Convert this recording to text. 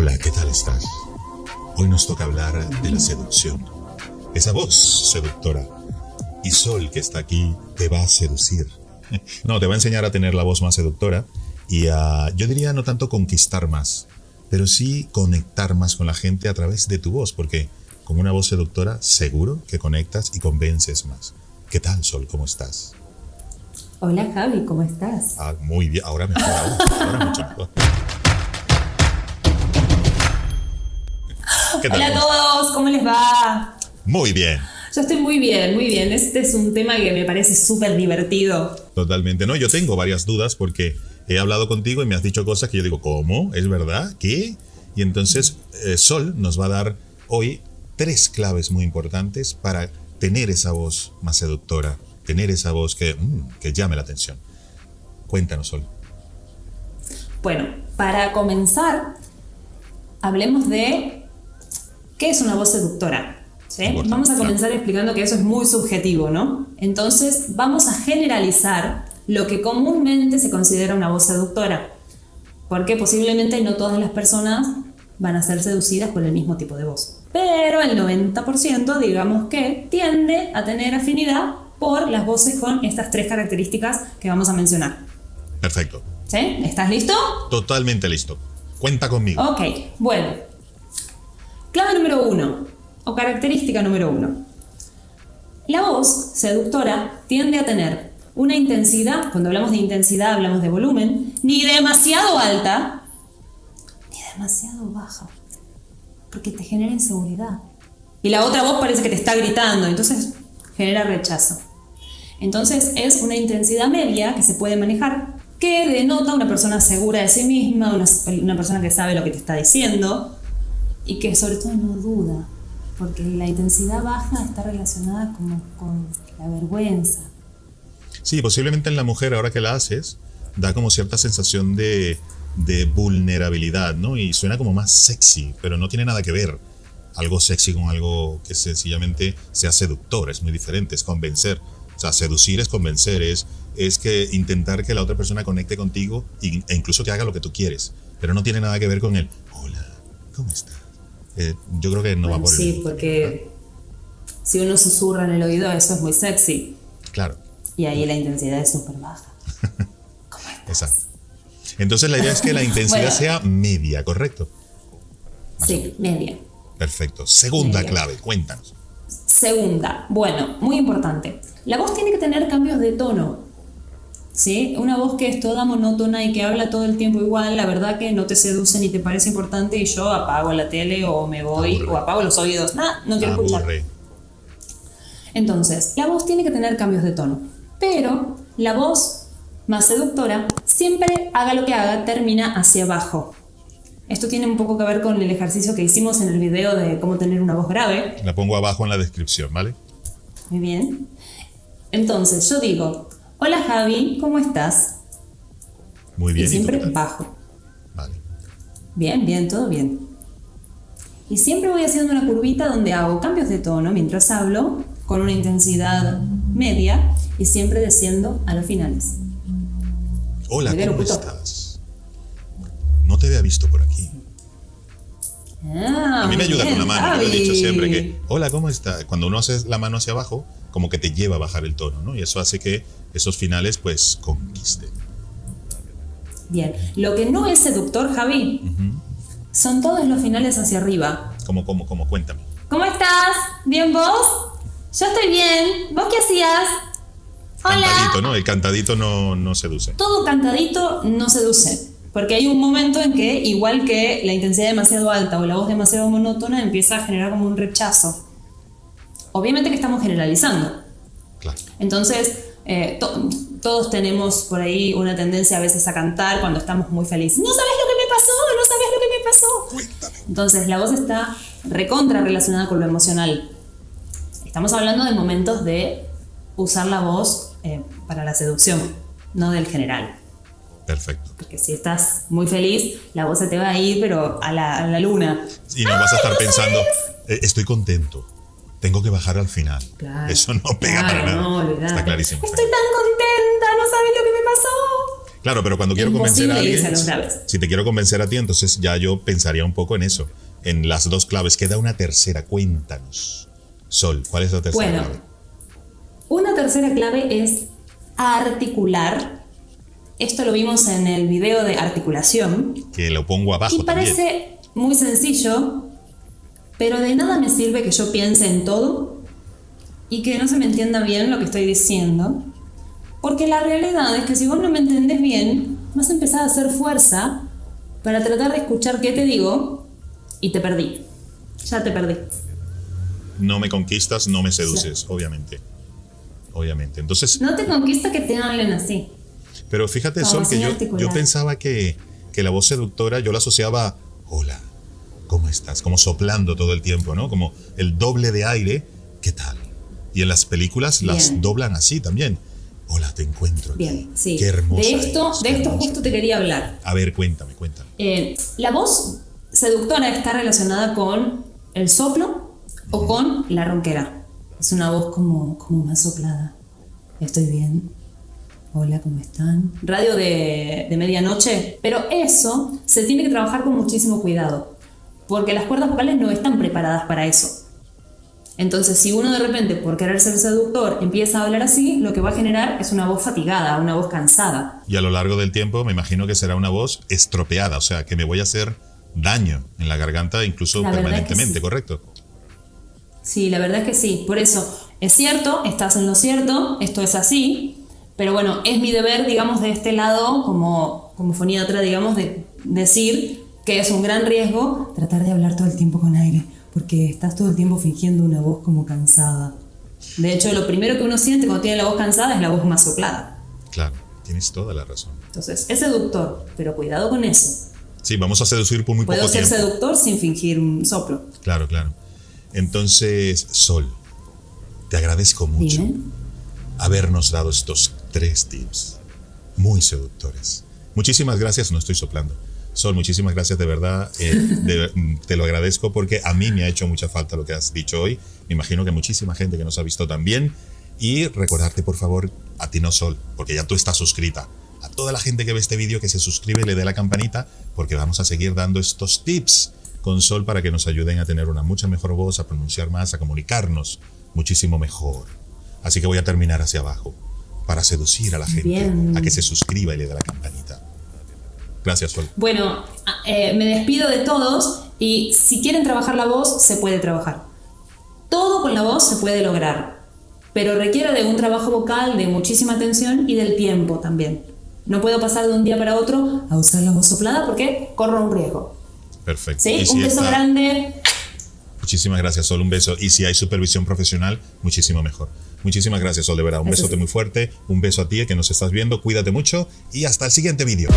Hola, ¿qué tal estás? Hoy nos toca hablar de la seducción. Esa voz seductora. Y Sol, que está aquí, te va a seducir. No, te va a enseñar a tener la voz más seductora y a, yo diría, no tanto conquistar más, pero sí conectar más con la gente a través de tu voz, porque con una voz seductora seguro que conectas y convences más. ¿Qué tal, Sol? ¿Cómo estás? Hola, Javi, ¿cómo estás? Ah, muy bien, ahora mejor, ahora, ahora mucho mejor. ¿Qué tal? Hola a todos, ¿cómo les va? Muy bien. Yo estoy muy bien, muy bien. Este es un tema que me parece súper divertido. Totalmente. No, yo tengo varias dudas porque he hablado contigo y me has dicho cosas que yo digo, ¿cómo? ¿Es verdad? ¿Qué? Y entonces eh, Sol nos va a dar hoy tres claves muy importantes para tener esa voz más seductora, tener esa voz que, mm, que llame la atención. Cuéntanos, Sol. Bueno, para comenzar, hablemos de qué es una voz seductora. ¿sí? Vamos a comenzar explicando que eso es muy subjetivo, ¿no? Entonces, vamos a generalizar lo que comúnmente se considera una voz seductora, porque posiblemente no todas las personas van a ser seducidas por el mismo tipo de voz. Pero el 90% digamos que tiende a tener afinidad por las voces con estas tres características que vamos a mencionar. Perfecto. ¿Sí? ¿Estás listo? Totalmente listo. Cuenta conmigo. Ok, bueno. Clave número uno, o característica número uno. La voz seductora tiende a tener una intensidad, cuando hablamos de intensidad hablamos de volumen, ni demasiado alta, ni demasiado baja, porque te genera inseguridad. Y la otra voz parece que te está gritando, entonces genera rechazo. Entonces es una intensidad media que se puede manejar, que denota una persona segura de sí misma, una, persona que sabe lo que te está diciendo y que sobre todo no duda, porque la intensidad baja está relacionada como con la vergüenza. Sí, posiblemente en la mujer, ahora que la haces, da como cierta sensación de, de vulnerabilidad, ¿no? Y suena como más sexy, pero no tiene nada que ver algo sexy con algo que sencillamente sea seductor, es muy diferente, es convencer. O sea, seducir es convencer, es, es que intentar que la otra persona conecte contigo e incluso que haga lo que tú quieres. Pero no tiene nada que ver con el, hola, ¿cómo estás? Eh, yo creo que no va Bueno, por sí, el... porque si uno susurra en el oído, eso es muy sexy. Claro, Y ahí la intensidad es súper baja. ¿Cómo estás? exacto. Entonces la idea es que la intensidad Bueno. sea media, ¿correcto? Sí, media. Perfecto. Segunda Media. clave, cuéntanos. Segunda, bueno, muy importante. La voz tiene que tener cambios de tono. ¿Sí? Una voz que es toda monótona y que habla todo el tiempo igual, la verdad que no te seduce ni te parece importante y yo apago la tele o me voy Aburre. o apago los oídos. Nada, no quiero escuchar. Entonces, la voz tiene que tener cambios de tono, pero la voz más seductora siempre haga lo que haga termina hacia abajo. Esto tiene un poco que ver con el ejercicio que hicimos en el video de cómo tener una voz grave. La pongo abajo en la descripción, ¿vale? Muy bien. Entonces, yo digo, hola Javi, ¿cómo estás? Muy bien. y siempre bajo. Vale. Bien, bien, todo bien. Y siempre voy haciendo una curvita donde hago cambios de tono mientras hablo, con una intensidad media y siempre desciendo a los finales. Hola, ¿cómo estás? No te había visto por aquí. Ah, A mí me ayuda con la bien, mano. Yo he dicho siempre que, hola, ¿cómo estás? Cuando uno hace la mano hacia abajo, como que te lleva a bajar el tono, ¿no? Y eso hace que esos finales, pues, conquisten. Bien. Lo que no es seductor, Javi, son todos los finales hacia arriba. Como, como, como, cuéntame. ¿Cómo estás? ¿Bien vos? Yo estoy bien. ¿Vos qué hacías? Hola. Cantadito, ¿no? El cantadito no, no seduce. Todo cantadito no seduce. Porque hay un momento en que, igual que la intensidad demasiado alta o la voz demasiado monótona, empieza a generar como un rechazo. Obviamente que estamos generalizando. Claro. Entonces, eh, to- todos tenemos por ahí una tendencia a veces a cantar cuando estamos muy felices. No sabes lo que me pasó, no sabes lo que me pasó. Cuéntame. Entonces, la voz está recontra relacionada con lo emocional. Estamos hablando de momentos de usar la voz eh, para la seducción, no del general. Perfecto. Porque si estás muy feliz, la voz se te va a ir, pero a la, a la luna. Y no vas a estar pensando, "Eh, estoy contento, tengo que bajar al final. Claro. Eso no pega Claro, para nada. no. Está clarísimo. Estoy tan contenta, no sabes lo que me pasó. Claro, pero cuando quiero convencer a alguien, si te quiero convencer a ti, entonces ya yo pensaría un poco en eso, en las dos claves. Queda una tercera, cuéntanos. Sol, ¿cuál es la tercera Bueno, clave? una tercera clave es articular. Esto lo vimos en el video de articulación. Que lo pongo abajo Y también. parece muy sencillo, pero de nada me sirve que yo piense en todo y que no se me entienda bien lo que estoy diciendo. Porque la realidad es que si vos no me entendés bien, vas a empezar a hacer fuerza para tratar de escuchar qué te digo y te perdí. Ya te perdí. No me conquistas, no me seduces, obviamente. Obviamente. Entonces, No te conquista que te hablen así. Pero fíjate, Sol, que yo, yo pensaba que, que la voz seductora yo la asociaba a, hola, ¿cómo estás? Como soplando todo el tiempo, ¿no? Como el doble de aire, ¿qué tal? Y en las películas las doblan así también. Hola, te encuentro. aquí. Bien, sí. Qué hermosa. de esto, eres, de esto justo te quería hablar. A ver, cuéntame, cuéntame. Eh, la voz seductora está relacionada con el soplo o con la ronquera. Es una voz como, como más soplada. Estoy bien. Hola, ¿cómo están? Radio de, de medianoche. Pero eso se tiene que trabajar con muchísimo cuidado. Porque las cuerdas vocales no están preparadas para eso. Entonces, si uno de repente, por querer ser seductor, empieza a hablar así, lo que va a generar es una voz fatigada, una voz cansada. Y a lo largo del tiempo me imagino que será una voz estropeada, o sea, que me voy a hacer daño en la garganta incluso La verdad es que permanentemente, sí. ¿correcto? Sí, la verdad es que sí. Por eso, es cierto, estás en lo cierto, esto es así, pero bueno, es mi deber, digamos, de este lado, como, como foniatra, digamos, de decir que es un gran riesgo tratar de hablar todo el tiempo con aire, porque estás todo el tiempo fingiendo una voz como cansada. De hecho, lo primero que uno siente cuando tiene la voz cansada es la voz más soplada. Claro, tienes toda la razón. Entonces, es seductor, pero cuidado con eso. Sí, vamos a seducir por muy Puedo poco ser tiempo. seductor sin fingir un soplo. Claro, claro. Entonces, Sol, te agradezco mucho Dime. habernos dado estos tres tips muy seductores. Muchísimas gracias, no estoy soplando. Sol, muchísimas gracias de verdad. eh, de- mm, te lo agradezco porque a mí me ha hecho mucha falta lo que has dicho hoy. Me imagino que muchísima gente que nos ha visto también. Y recordarte, por favor, a ti no Sol, porque ya tú estás suscrita. A toda la gente que ve este vídeo que se suscribe le dé la campanita, porque vamos a seguir dando estos tips con Sol para que nos ayuden a tener una mucha mejor voz, a pronunciar más, a comunicarnos muchísimo mejor. Así que voy a terminar hacia abajo para seducir a la gente Bien. a que se suscriba y le dé la campanita. Gracias, Sol. Bueno, eh, me despido de todos y si quieren trabajar la voz, se puede trabajar. Todo con la voz se puede lograr, pero requiere de un trabajo vocal, de muchísima atención y del tiempo también. No puedo pasar de un día para otro a usar la voz soplada porque corro un riesgo. Perfecto. ¿Sí? Si un beso está- grande. Muchísimas gracias, Sol. Un beso. Y si hay supervisión profesional, muchísimo mejor. Muchísimas gracias, Sol, de verdad. Un Eso besote sí. muy fuerte. Un beso a ti que nos estás viendo. Cuídate mucho y hasta el siguiente vídeo.